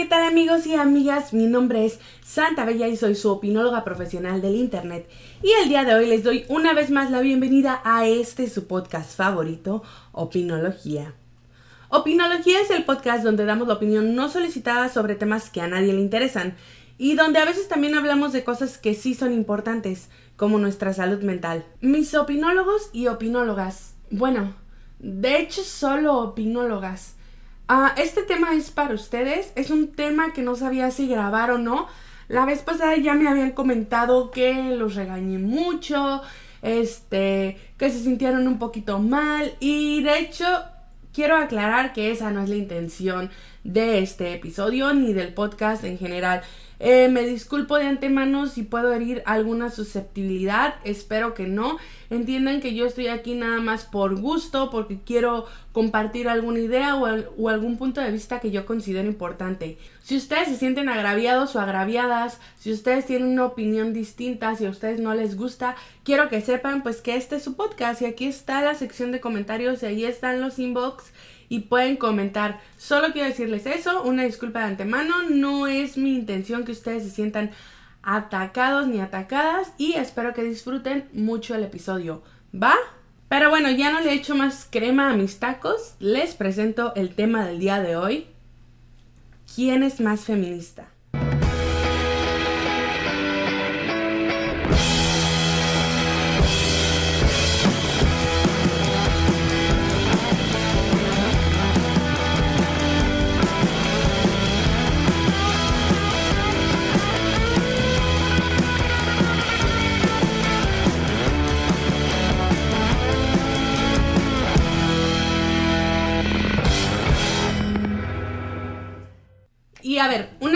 ¿qué tal amigos y amigas? Mi nombre es Santa Bella y soy su opinóloga profesional del Internet. Y el día de hoy les doy una vez más la bienvenida a este su podcast favorito, Opinología. Opinología es el podcast donde damos la opinión no solicitada sobre temas que a nadie le interesan y donde a veces también hablamos de cosas que sí son importantes, como nuestra salud mental. Mis opinólogos y opinólogas, bueno, de hecho solo opinólogas, Ah, este tema es para ustedes. Es un tema que no sabía si grabar o no. La vez pasada ya me habían comentado que los regañé mucho, este, que se sintieron un poquito mal y de hecho quiero aclarar que esa no es la intención de este episodio ni del podcast en general. Eh, me disculpo de antemano si puedo herir alguna susceptibilidad, espero que no. Entiendan que yo estoy aquí nada más por gusto, porque quiero compartir alguna idea o, algún punto de vista que yo considero importante. Si ustedes se sienten agraviados o agraviadas, si ustedes tienen una opinión distinta, si a ustedes no les gusta, quiero que sepan pues que este es su podcast y aquí está la sección de comentarios y ahí están los inbox y pueden comentar. Solo quiero decirles eso, una disculpa de antemano, no es mi intención que ustedes se sientan atacados ni atacadas y espero que disfruten mucho el episodio. ¿Va? Pero bueno, ya no le echo más crema a mis tacos, les presento el tema del día de hoy. ¿Quién es más feminista?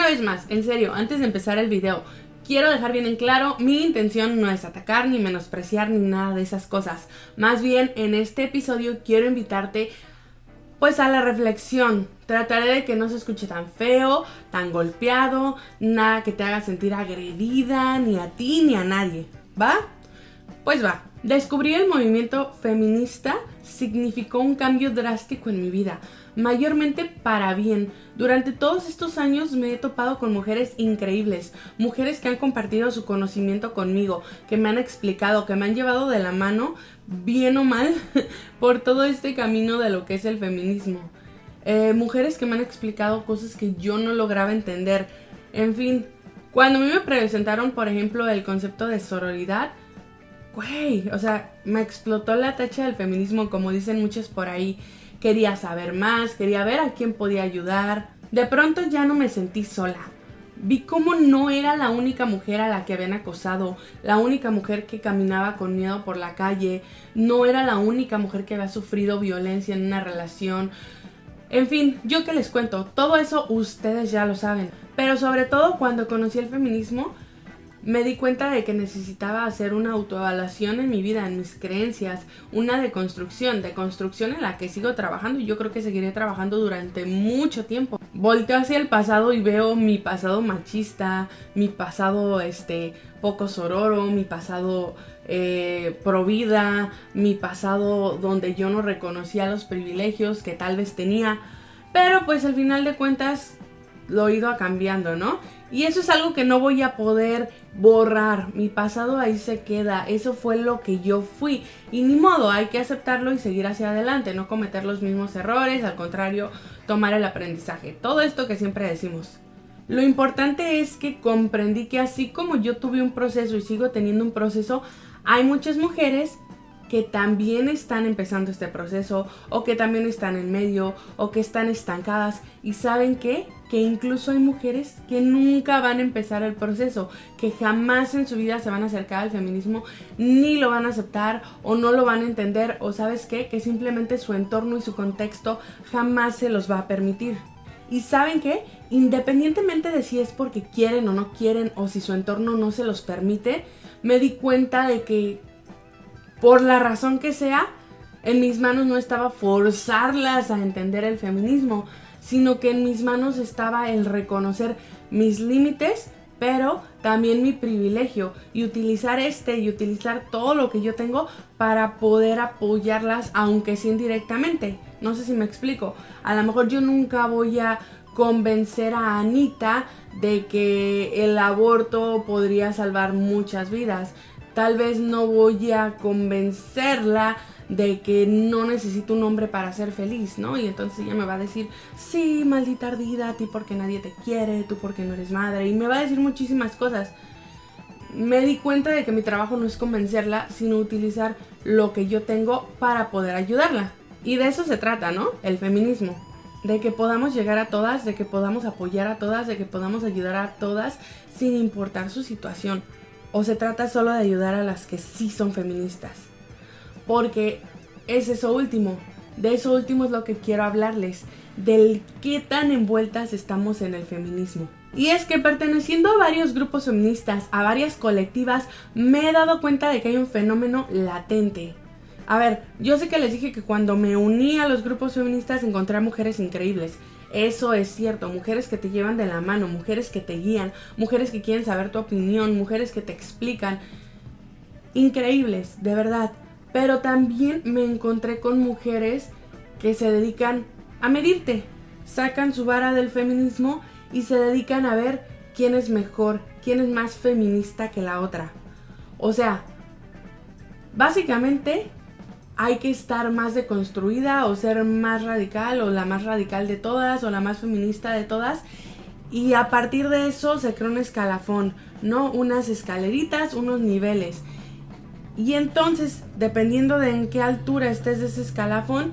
Una vez más, en serio, antes de empezar el video, quiero dejar bien en claro, mi intención no es atacar ni menospreciar ni nada de esas cosas. Más bien, en este episodio quiero invitarte pues a la reflexión. Trataré de que no se escuche tan feo, tan golpeado, nada que te haga sentir agredida, ni a ti ni a nadie. ¿Va? Pues va. Descubrir el movimiento feminista significó un cambio drástico en mi vida mayormente para bien. Durante todos estos años me he topado con mujeres increíbles, mujeres que han compartido su conocimiento conmigo, que me han explicado, que me han llevado de la mano, bien o mal, por todo este camino de lo que es el feminismo. Eh, mujeres que me han explicado cosas que yo no lograba entender. En fin, cuando a mí me presentaron, por ejemplo, el concepto de sororidad, güey, o sea, me explotó la tacha del feminismo, como dicen muchos por ahí quería saber más, quería ver a quién podía ayudar. De pronto ya no me sentí sola. Vi cómo no era la única mujer a la que habían acosado, la única mujer que caminaba con miedo por la calle, no era la única mujer que había sufrido violencia en una relación. En fin, yo que les cuento, todo eso ustedes ya lo saben. Pero sobre todo cuando conocí el feminismo, me di cuenta de que necesitaba hacer una autoevaluación en mi vida, en mis creencias, una deconstrucción, deconstrucción en la que sigo trabajando y yo creo que seguiré trabajando durante mucho tiempo. Volteo hacia el pasado y veo mi pasado machista, mi pasado este poco sororo, mi pasado eh, provida, mi pasado donde yo no reconocía los privilegios que tal vez tenía, pero pues al final de cuentas lo he ido cambiando, ¿no? Y eso es algo que no voy a poder borrar. Mi pasado ahí se queda. Eso fue lo que yo fui. Y ni modo, hay que aceptarlo y seguir hacia adelante. No cometer los mismos errores. Al contrario, tomar el aprendizaje. Todo esto que siempre decimos. Lo importante es que comprendí que así como yo tuve un proceso y sigo teniendo un proceso, hay muchas mujeres que también están empezando este proceso o que también están en medio o que están estancadas y saben qué? Que incluso hay mujeres que nunca van a empezar el proceso, que jamás en su vida se van a acercar al feminismo, ni lo van a aceptar o no lo van a entender o sabes qué, que simplemente su entorno y su contexto jamás se los va a permitir. Y saben qué, independientemente de si es porque quieren o no quieren o si su entorno no se los permite, me di cuenta de que por la razón que sea, en mis manos no estaba forzarlas a entender el feminismo, sino que en mis manos estaba el reconocer mis límites, pero también mi privilegio y utilizar este y utilizar todo lo que yo tengo para poder apoyarlas, aunque sea indirectamente. No sé si me explico. A lo mejor yo nunca voy a convencer a Anita de que el aborto podría salvar muchas vidas. Tal vez no voy a convencerla de que no necesito un hombre para ser feliz, ¿no? Y entonces ella me va a decir, sí, maldita ardida, a ti porque nadie te quiere, tú porque no eres madre, y me va a decir muchísimas cosas. Me di cuenta de que mi trabajo no es convencerla, sino utilizar lo que yo tengo para poder ayudarla. Y de eso se trata, ¿no? El feminismo de que podamos llegar a todas, de que podamos apoyar a todas, de que podamos ayudar a todas sin importar su situación. O se trata solo de ayudar a las que sí son feministas. Porque es eso último. De eso último es lo que quiero hablarles. Del qué tan envueltas estamos en el feminismo. Y es que perteneciendo a varios grupos feministas, a varias colectivas, me he dado cuenta de que hay un fenómeno latente a ver, yo sé que les dije que cuando me uní a los grupos feministas encontré a mujeres increíbles. Eso es cierto, mujeres que te llevan de la mano, mujeres que te guían, mujeres que quieren saber tu opinión, mujeres que te explican. Increíbles, de verdad. Pero también me encontré con mujeres que se dedican a medirte. Sacan su vara del feminismo y se dedican a ver quién es mejor, quién es más feminista que la otra. O sea, básicamente hay que estar más deconstruida o ser más radical o la más radical de todas o la más feminista de todas. Y a partir de eso se crea un escalafón, ¿no? Unas escaleritas, unos niveles. Y entonces, dependiendo de en qué altura estés de ese escalafón,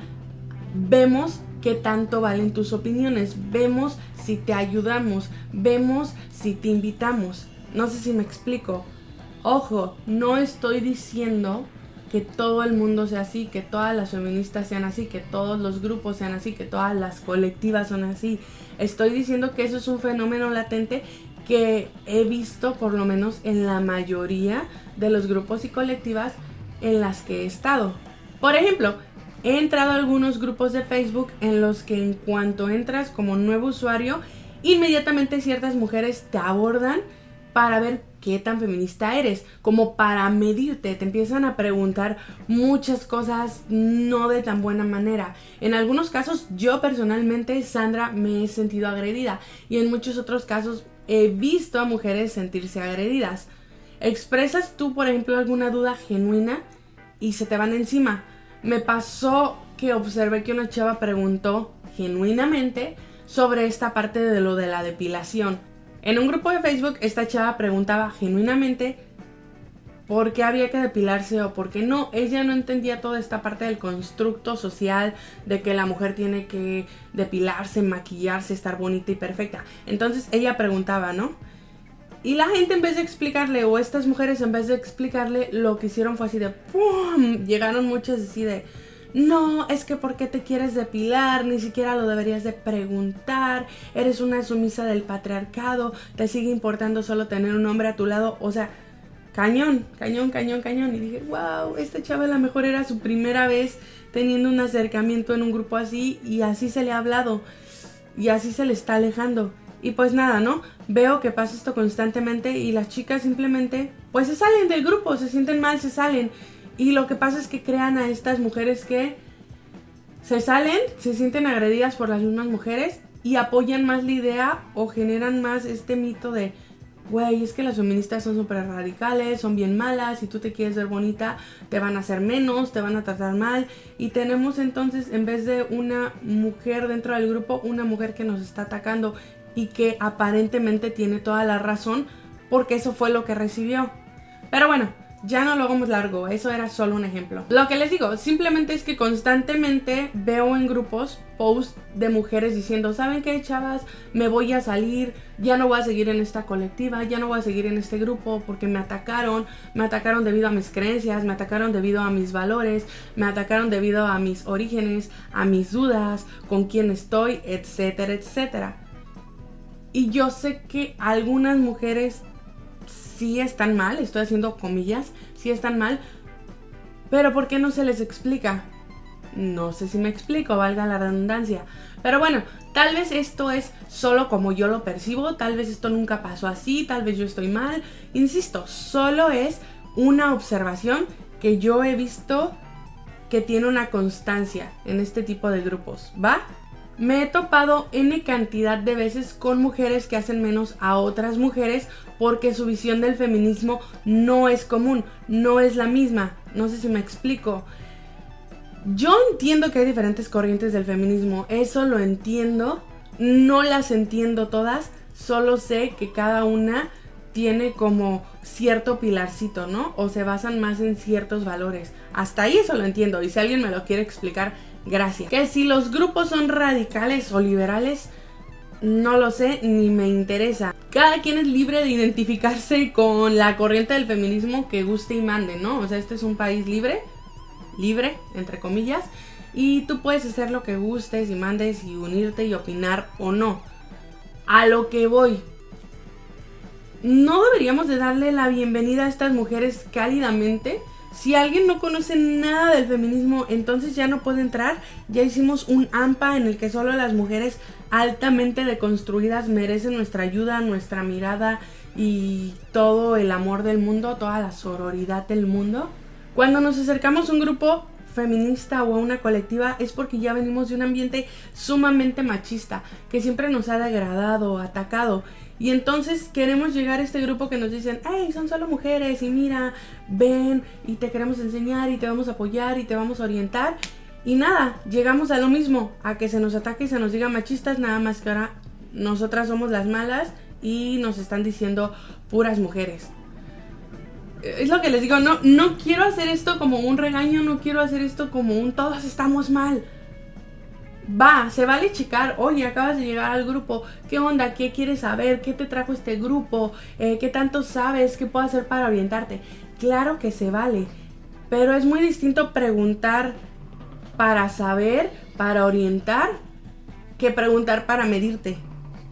vemos qué tanto valen tus opiniones, vemos si te ayudamos, vemos si te invitamos. No sé si me explico. Ojo, no estoy diciendo que todo el mundo sea así, que todas las feministas sean así, que todos los grupos sean así, que todas las colectivas son así. Estoy diciendo que eso es un fenómeno latente que he visto por lo menos en la mayoría de los grupos y colectivas en las que he estado. Por ejemplo, he entrado a algunos grupos de Facebook en los que en cuanto entras como nuevo usuario, inmediatamente ciertas mujeres te abordan para ver qué tan feminista eres, como para medirte, te empiezan a preguntar muchas cosas no de tan buena manera. En algunos casos yo personalmente, Sandra, me he sentido agredida y en muchos otros casos he visto a mujeres sentirse agredidas. ¿Expresas tú, por ejemplo, alguna duda genuina y se te van encima? Me pasó que observé que una chava preguntó genuinamente sobre esta parte de lo de la depilación en un grupo de Facebook, esta chava preguntaba genuinamente por qué había que depilarse o por qué no. Ella no entendía toda esta parte del constructo social de que la mujer tiene que depilarse, maquillarse, estar bonita y perfecta. Entonces ella preguntaba, ¿no? Y la gente en vez de explicarle, o estas mujeres en vez de explicarle, lo que hicieron fue así de ¡pum! Llegaron muchas así de no, es que ¿por qué te quieres depilar? Ni siquiera lo deberías de preguntar. Eres una sumisa del patriarcado. Te sigue importando solo tener un hombre a tu lado. O sea, cañón, cañón, cañón, cañón. Y dije, wow, esta chava a lo mejor era su primera vez teniendo un acercamiento en un grupo así y así se le ha hablado. Y así se le está alejando. Y pues nada, ¿no? Veo que pasa esto constantemente y las chicas simplemente, pues se salen del grupo, se sienten mal, se salen. Y lo que pasa es que crean a estas mujeres que se salen, se sienten agredidas por las mismas mujeres y apoyan más la idea o generan más este mito de, güey, es que las feministas son súper radicales, son bien malas, si tú te quieres ver bonita, te van a hacer menos, te van a tratar mal. Y tenemos entonces, en vez de una mujer dentro del grupo, una mujer que nos está atacando y que aparentemente tiene toda la razón porque eso fue lo que recibió. Pero bueno, ya no lo hagamos largo, eso era solo un ejemplo. Lo que les digo, simplemente es que constantemente veo en grupos posts de mujeres diciendo, ¿saben qué, chavas? Me voy a salir, ya no voy a seguir en esta colectiva, ya no voy a seguir en este grupo porque me atacaron, me atacaron debido a mis creencias, me atacaron debido a mis valores, me atacaron debido a mis orígenes, a mis dudas, con quién estoy, etcétera, etcétera. Y yo sé que algunas mujeres sí están mal, estoy haciendo comillas, sí están mal, pero ¿por qué no se les explica? No sé si me explico, valga la redundancia. Pero bueno, tal vez esto es solo como yo lo percibo, tal vez esto nunca pasó así, tal vez yo estoy mal. Insisto, solo es una observación que yo he visto que tiene una constancia en este tipo de grupos, ¿va? Me he topado N cantidad de veces con mujeres que hacen menos a otras mujeres porque su visión del feminismo no es común, no es la misma. No sé si me explico. Yo entiendo que hay diferentes corrientes del feminismo, eso lo entiendo, no las entiendo todas, solo sé que cada una tiene como cierto pilarcito, ¿no? O se basan más en ciertos valores. Hasta ahí eso lo entiendo y si alguien me lo quiere explicar, gracias. Que si los grupos son radicales o liberales, no lo sé ni me interesa. Cada quien es libre de identificarse con la corriente del feminismo que guste y mande, ¿no? O sea, este es un país libre libre, entre comillas, y tú puedes hacer lo que gustes y mandes y unirte y opinar o no. A lo que voy. No deberíamos de darle la bienvenida a estas mujeres cálidamente. Si alguien no conoce nada del feminismo, entonces ya no puede entrar. Ya hicimos un AMPA en el que solo las mujeres altamente deconstruidas merecen nuestra ayuda, nuestra mirada y todo el amor del mundo, toda la sororidad del mundo. Cuando nos acercamos a un grupo feminista o a una colectiva es porque ya venimos de un ambiente sumamente machista, que siempre nos ha degradado, atacado. Y entonces queremos llegar a este grupo que nos dicen, hey, son solo mujeres y mira, ven y te queremos enseñar y te vamos a apoyar y te vamos a orientar. Y nada, llegamos a lo mismo, a que se nos ataque y se nos diga machistas, nada más que ahora nosotras somos las malas y nos están diciendo puras mujeres es lo que les digo, no, no quiero hacer esto como un regaño, no quiero hacer esto como un todos estamos mal. Va, se vale checar, oye, acabas de llegar al grupo, ¿qué onda? ¿Qué quieres saber? ¿Qué te trajo este grupo? Eh, ¿Qué tanto sabes? ¿Qué puedo hacer para orientarte? Claro que se vale, pero es muy distinto preguntar para saber, para orientar, que preguntar para medirte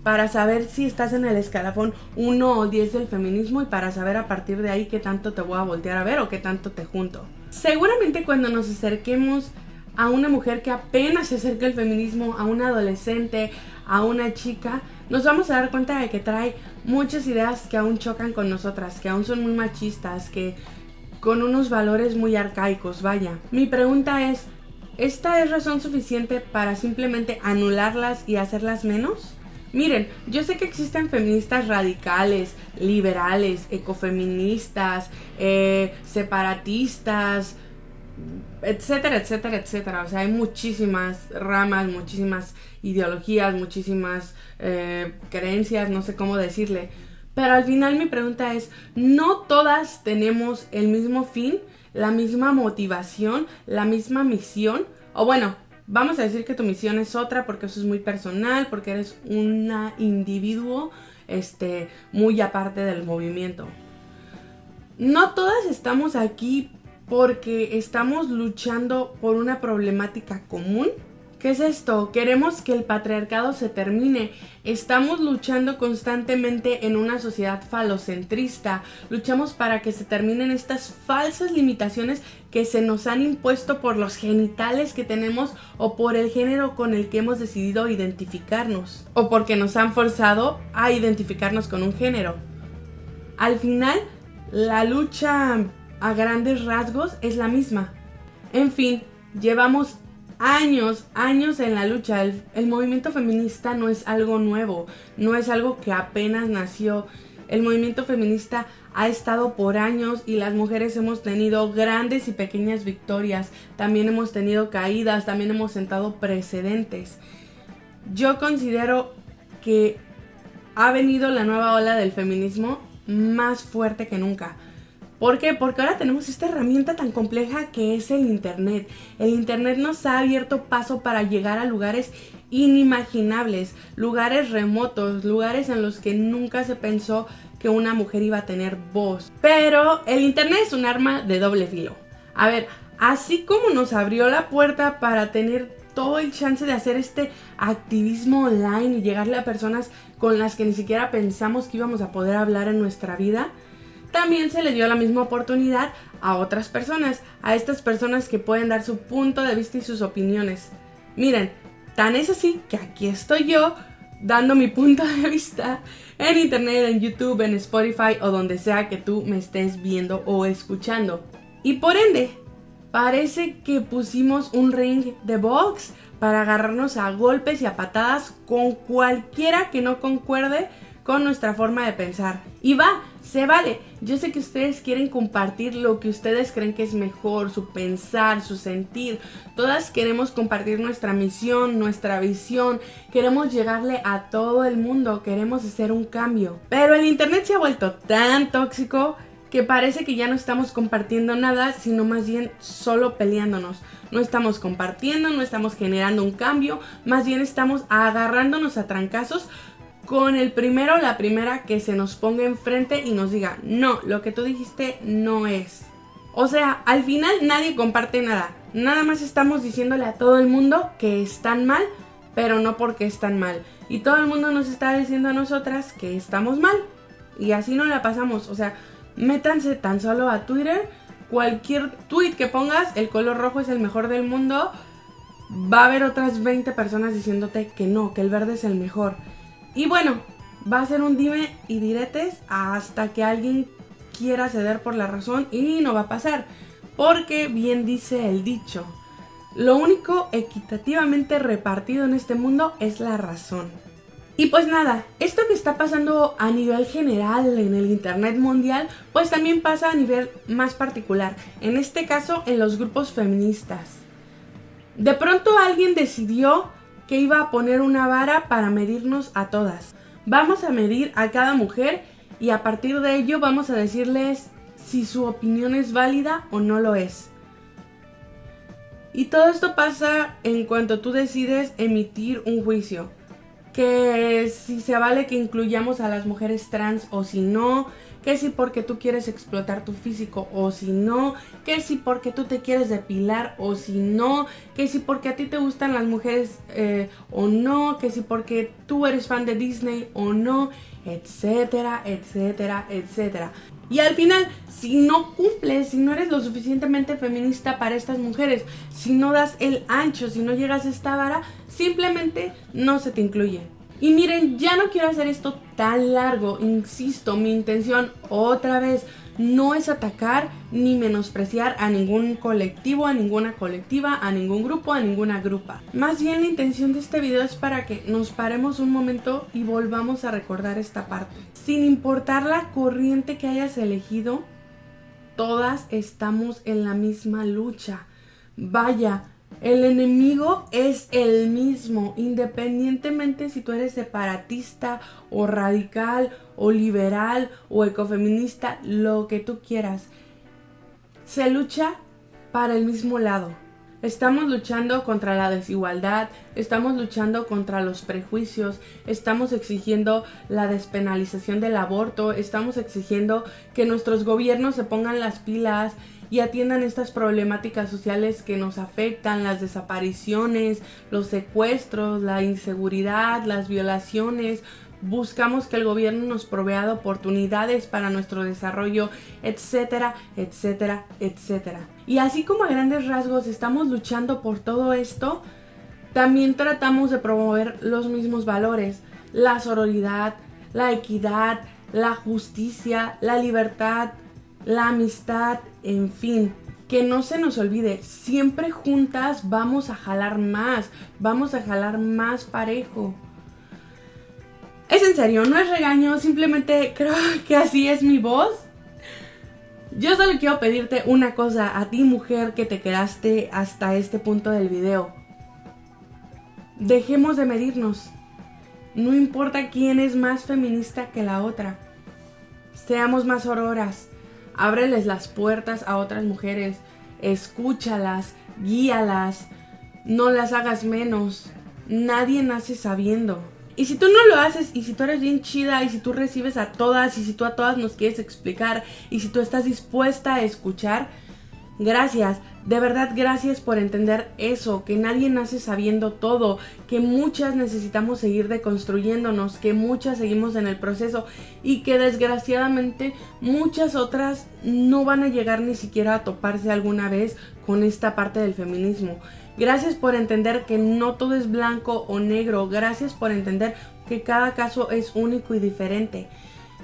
para saber si estás en el escalafón 1 o 10 del feminismo y para saber a partir de ahí qué tanto te voy a voltear a ver o qué tanto te junto. Seguramente cuando nos acerquemos a una mujer que apenas se acerca al feminismo, a una adolescente, a una chica, nos vamos a dar cuenta de que trae muchas ideas que aún chocan con nosotras, que aún son muy machistas, que con unos valores muy arcaicos, vaya. Mi pregunta es, ¿esta es razón suficiente para simplemente anularlas y hacerlas menos? Miren, yo sé que existen feministas radicales, liberales, ecofeministas, eh, separatistas, etcétera, etcétera, etcétera. O sea, hay muchísimas ramas, muchísimas ideologías, muchísimas eh, creencias, no sé cómo decirle. Pero al final mi pregunta es, ¿no todas tenemos el mismo fin, la misma motivación, la misma misión? O bueno, Vamos a decir que tu misión es otra porque eso es muy personal, porque eres un individuo este, muy aparte del movimiento. No todas estamos aquí porque estamos luchando por una problemática común ¿Qué es esto? Queremos que el patriarcado se termine. Estamos luchando constantemente en una sociedad falocentrista. Luchamos para que se terminen estas falsas limitaciones que se nos han impuesto por los genitales que tenemos o por el género con el que hemos decidido identificarnos. O porque nos han forzado a identificarnos con un género. Al final, la lucha a grandes rasgos es la misma. En fin, llevamos años, años en la lucha. El, movimiento feminista no es algo nuevo, no es algo que apenas nació. El movimiento feminista ha estado por años y las mujeres hemos tenido grandes y pequeñas victorias, también hemos tenido caídas, también hemos sentado precedentes. Yo considero que ha venido la nueva ola del feminismo más fuerte que nunca. ¿Por qué? Porque ahora tenemos esta herramienta tan compleja que es el Internet. El Internet nos ha abierto paso para llegar a lugares inimaginables, lugares remotos, lugares en los que nunca se pensó que una mujer iba a tener voz. Pero el Internet es un arma de doble filo. A ver, así como nos abrió la puerta para tener todo el chance de hacer este activismo online y llegarle a personas con las que ni siquiera pensamos que íbamos a poder hablar en nuestra vida, también se le dio la misma oportunidad a otras personas, a estas personas que pueden dar su punto de vista y sus opiniones. Miren, tan es así que aquí estoy yo dando mi punto de vista en internet, en YouTube, en Spotify o donde sea que tú me estés viendo o escuchando. Y por ende, parece que pusimos un ring de box para agarrarnos a golpes y a patadas con cualquiera que no concuerde con nuestra forma de pensar. Y va, se vale. Yo sé que ustedes quieren compartir lo que ustedes creen que es mejor, su pensar, su sentir. Todas queremos compartir nuestra misión, nuestra visión. Queremos llegarle a todo el mundo, queremos hacer un cambio. Pero el Internet se ha vuelto tan tóxico que parece que ya no estamos compartiendo nada, sino más bien solo peleándonos. No estamos compartiendo, no estamos generando un cambio, más bien estamos agarrándonos a trancazos con el primero la primera que se nos ponga enfrente y nos diga, no, lo que tú dijiste no es. O sea, al final nadie comparte nada. Nada más estamos diciéndole a todo el mundo que están mal, pero no porque están mal. Y todo el mundo nos está diciendo a nosotras que estamos mal. Y así no la pasamos. O sea, métanse tan solo a Twitter. Cualquier tweet que pongas, el color rojo es el mejor del mundo. Va a haber otras 20 personas diciéndote que no, que el verde es el mejor. Y bueno, va a ser un dime y diretes hasta que alguien quiera ceder por la razón y no va a pasar. Porque bien dice el dicho, lo único equitativamente repartido en este mundo es la razón. Y pues nada, esto que está pasando a nivel general en el Internet mundial, pues también pasa a nivel más particular, en este caso en los grupos feministas. De pronto alguien decidió que iba a poner una vara para medirnos a todas. Vamos a medir a cada mujer y a partir de ello vamos a decirles si su opinión es válida o no lo es. Y todo esto pasa en cuanto tú decides emitir un juicio. Que si se vale que incluyamos a las mujeres trans o si no, que si porque tú quieres explotar tu físico o si no, que si porque tú te quieres depilar o si no, que si porque a ti te gustan las mujeres eh, o no, que si porque tú eres fan de Disney o no, etcétera, etcétera, etcétera. Y al final, si no cumples, si no eres lo suficientemente feminista para estas mujeres, si no das el ancho, si no llegas a esta vara, simplemente no se te incluye. Y miren, ya no quiero hacer esto tan largo, insisto, mi intención otra vez no es atacar ni menospreciar a ningún colectivo, a ninguna colectiva, a ningún grupo, a ninguna grupa. Más bien la intención de este video es para que nos paremos un momento y volvamos a recordar esta parte. Sin importar la corriente que hayas elegido, todas estamos en la misma lucha. Vaya, el enemigo es el mismo, independientemente si tú eres separatista o radical o liberal o ecofeminista, lo que tú quieras. Se lucha para el mismo lado. Estamos luchando contra la desigualdad, estamos luchando contra los prejuicios, estamos exigiendo la despenalización del aborto, estamos exigiendo que nuestros gobiernos se pongan las pilas y atiendan estas problemáticas sociales que nos afectan, las desapariciones, los secuestros, la inseguridad, las violaciones. Buscamos que el gobierno nos provea oportunidades para nuestro desarrollo, etcétera, etcétera, etcétera. Y así como a grandes rasgos estamos luchando por todo esto, también tratamos de promover los mismos valores, la sororidad, la equidad, la justicia, la libertad, la amistad, en fin. Que no se nos olvide, siempre juntas vamos a jalar más, vamos a jalar más parejo. Es en serio, no es regaño, simplemente creo que así es mi voz. Yo solo quiero pedirte una cosa a ti mujer que te quedaste hasta este punto del video. Dejemos de medirnos. No importa quién es más feminista que la otra. Seamos más auroras ábreles las puertas a otras mujeres, escúchalas, guíalas, no las hagas menos. Nadie nace sabiendo. Y si tú no lo haces, y si tú eres bien chida, y si tú recibes a todas, y si tú a todas nos quieres explicar, y si tú estás dispuesta a escuchar, gracias. De verdad, gracias por entender eso, que nadie nace sabiendo todo, que muchas necesitamos seguir deconstruyéndonos, que muchas seguimos en el proceso y que desgraciadamente muchas otras no van a llegar ni siquiera a toparse alguna vez con esta parte del feminismo. Gracias por entender que no todo es blanco o negro, gracias por entender que cada caso es único y diferente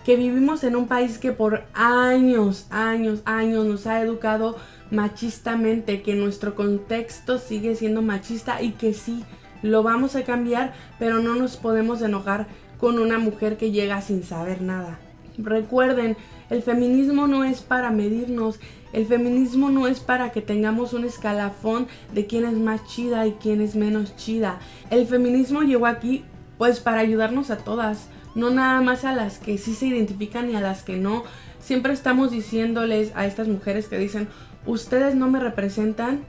que vivimos en un país que por años, años, años nos ha educado machistamente, que nuestro contexto sigue siendo machista y que sí, lo vamos a cambiar, pero no nos podemos enojar con una mujer que llega sin saber nada. Recuerden, el feminismo no es para medirnos, el feminismo no es para que tengamos un escalafón de quién es más chida y quién es menos chida. El feminismo llegó aquí pues para ayudarnos a todas, no nada más a las que sí se identifican y a las que no. Siempre estamos diciéndoles a estas mujeres que dicen, ustedes no me representan,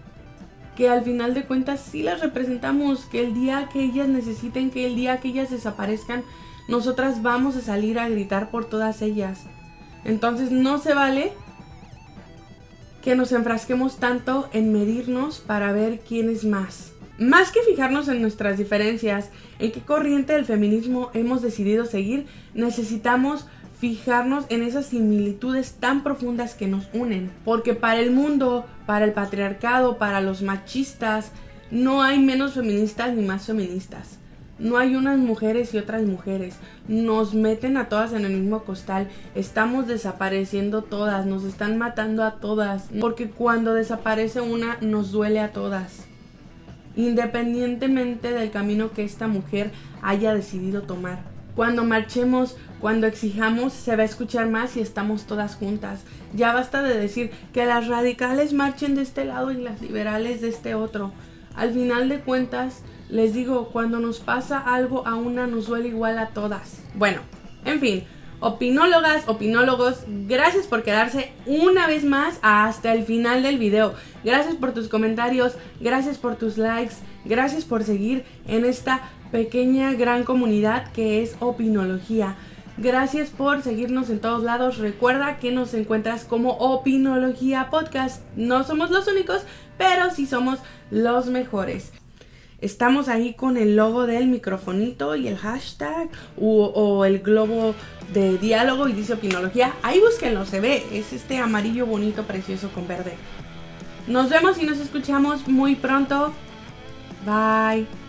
que al final de cuentas sí las representamos, que el día que ellas necesiten, que el día que ellas desaparezcan, nosotras vamos a salir a gritar por todas ellas. Entonces no se vale que nos enfrasquemos tanto en medirnos para ver quién es más. Más que fijarnos en nuestras diferencias, en qué corriente del feminismo hemos decidido seguir, necesitamos fijarnos en esas similitudes tan profundas que nos unen. Porque para el mundo, para el patriarcado, para los machistas, no hay menos feministas ni más feministas. No hay unas mujeres y otras mujeres. Nos meten a todas en el mismo costal. Estamos desapareciendo todas. Nos están matando a todas. Porque cuando desaparece una, nos duele a todas. Independientemente del camino que esta mujer haya decidido tomar. Cuando marchemos, cuando exijamos, se va a escuchar más y estamos todas juntas. Ya basta de decir que las radicales marchen de este lado y las liberales de este otro. Al final de cuentas, les digo, cuando nos pasa algo a una nos duele igual a todas. Bueno, en fin, opinólogas, opinólogos, gracias por quedarse una vez más hasta el final del video. Gracias por tus comentarios, gracias por tus likes, gracias por seguir en esta pequeña gran comunidad que es Opinología. Gracias por seguirnos en todos lados. Recuerda que nos encuentras como Opinología Podcast. No somos los únicos, pero sí somos los mejores. Estamos ahí con el logo del microfonito y el hashtag o, el globo de diálogo y dice opinología. Ahí búsquenlo, se ve. Es este amarillo bonito, precioso con verde. Nos vemos y nos escuchamos muy pronto. Bye.